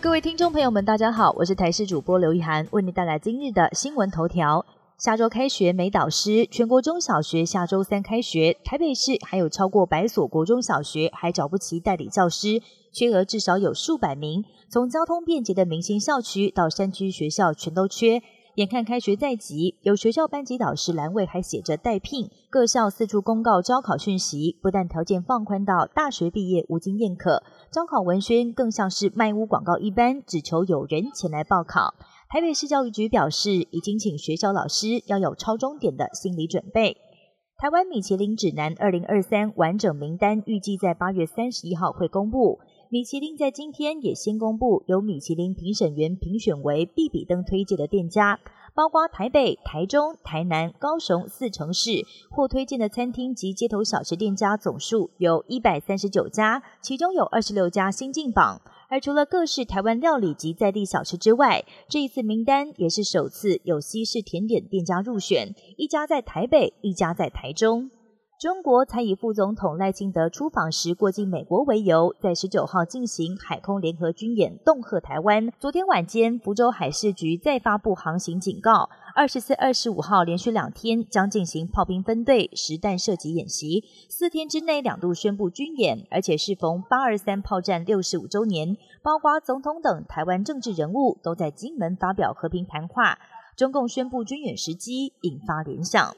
各位听众朋友们，大家好，我是台视主播刘一涵，为您带来今日的新闻头条。下周开学没导师，全国中小学下周三开学，台北市还有超过百所国中小学还找不齐代理教师，缺额至少有数百名。从交通便捷的明星校区到山区学校，全都缺。眼看开学在即，有学校班级导师栏位还写着待聘，各校四处公告招考讯息，不但条件放宽到大学毕业无经验可，招考文宣更像是卖屋广告一般，只求有人前来报考。台北市教育局表示，已经请学校老师要有超终点的心理准备。台湾米其林指南二零二三完整名单预计在八月三十一号会公布。米其林在今天也先公布由米其林评审员评选为必比登推荐的店家，包括台北、台中、台南、高雄四城市或推荐的餐厅及街头小吃店家总数有一百三十九家，其中有二十六家新进榜。而除了各式台湾料理及在地小吃之外，这一次名单也是首次有西式甜点店家入选，一家在台北，一家在台中。中国才以副总统赖清德出访时过境美国为由，在十九号进行海空联合军演，恫吓台湾。昨天晚间，福州海事局再发布航行警告，二十四、二十五号连续两天将进行炮兵分队实弹射击演习，四天之内两度宣布军演，而且适逢八二三炮战六十五周年，包括总统等台湾政治人物都在金门发表和平谈话。中共宣布军演时机，引发联想。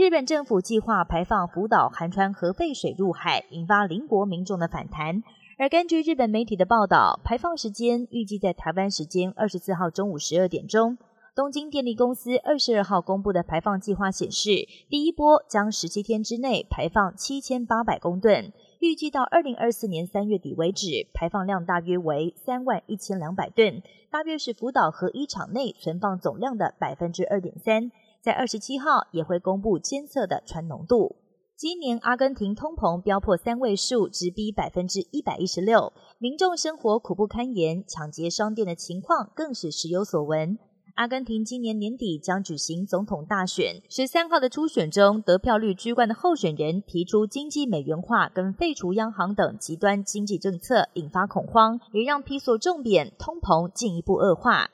日本政府计划排放福岛含川核废水入海，引发邻国民众的反弹。而根据日本媒体的报道，排放时间预计在台湾时间二十四号中午十二点钟。东京电力公司二十二号公布的排放计划显示，第一波将十七天之内排放七千八百公吨，预计到二零二四年三月底为止，排放量大约为三万一千两百吨，大约是福岛核一厂内存放总量的百分之二点三。在二十七号也会公布监测的氚浓度。今年阿根廷通膨飙破三位数，直逼百分之一百一十六，民众生活苦不堪言，抢劫商店的情况更是时有所闻。阿根廷今年年底将举行总统大选，十三号的初选中，得票率居冠的候选人提出经济美元化跟废除央行等极端经济政策，引发恐慌，也让批索重贬，通膨进一步恶化。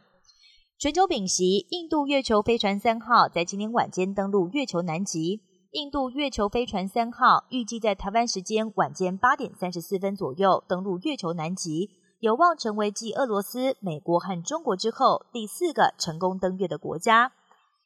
全球丙烯，印度月球飞船三号在今天晚间登陆月球南极。印度月球飞船三号预计在台湾时间晚间八点三十四分左右登陆月球南极，有望成为继俄罗斯、美国和中国之后第四个成功登月的国家。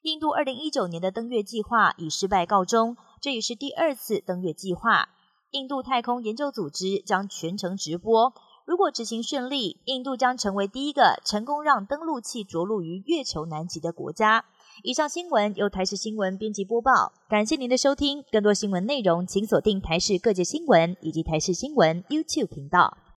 印度二零一九年的登月计划以失败告终，这也是第二次登月计划。印度太空研究组织将全程直播。如果执行顺利，印度将成为第一个成功让登陆器着陆于月球南极的国家。以上新闻由台视新闻编辑播报，感谢您的收听。更多新闻内容，请锁定台视各界新闻以及台视新闻 YouTube 频道。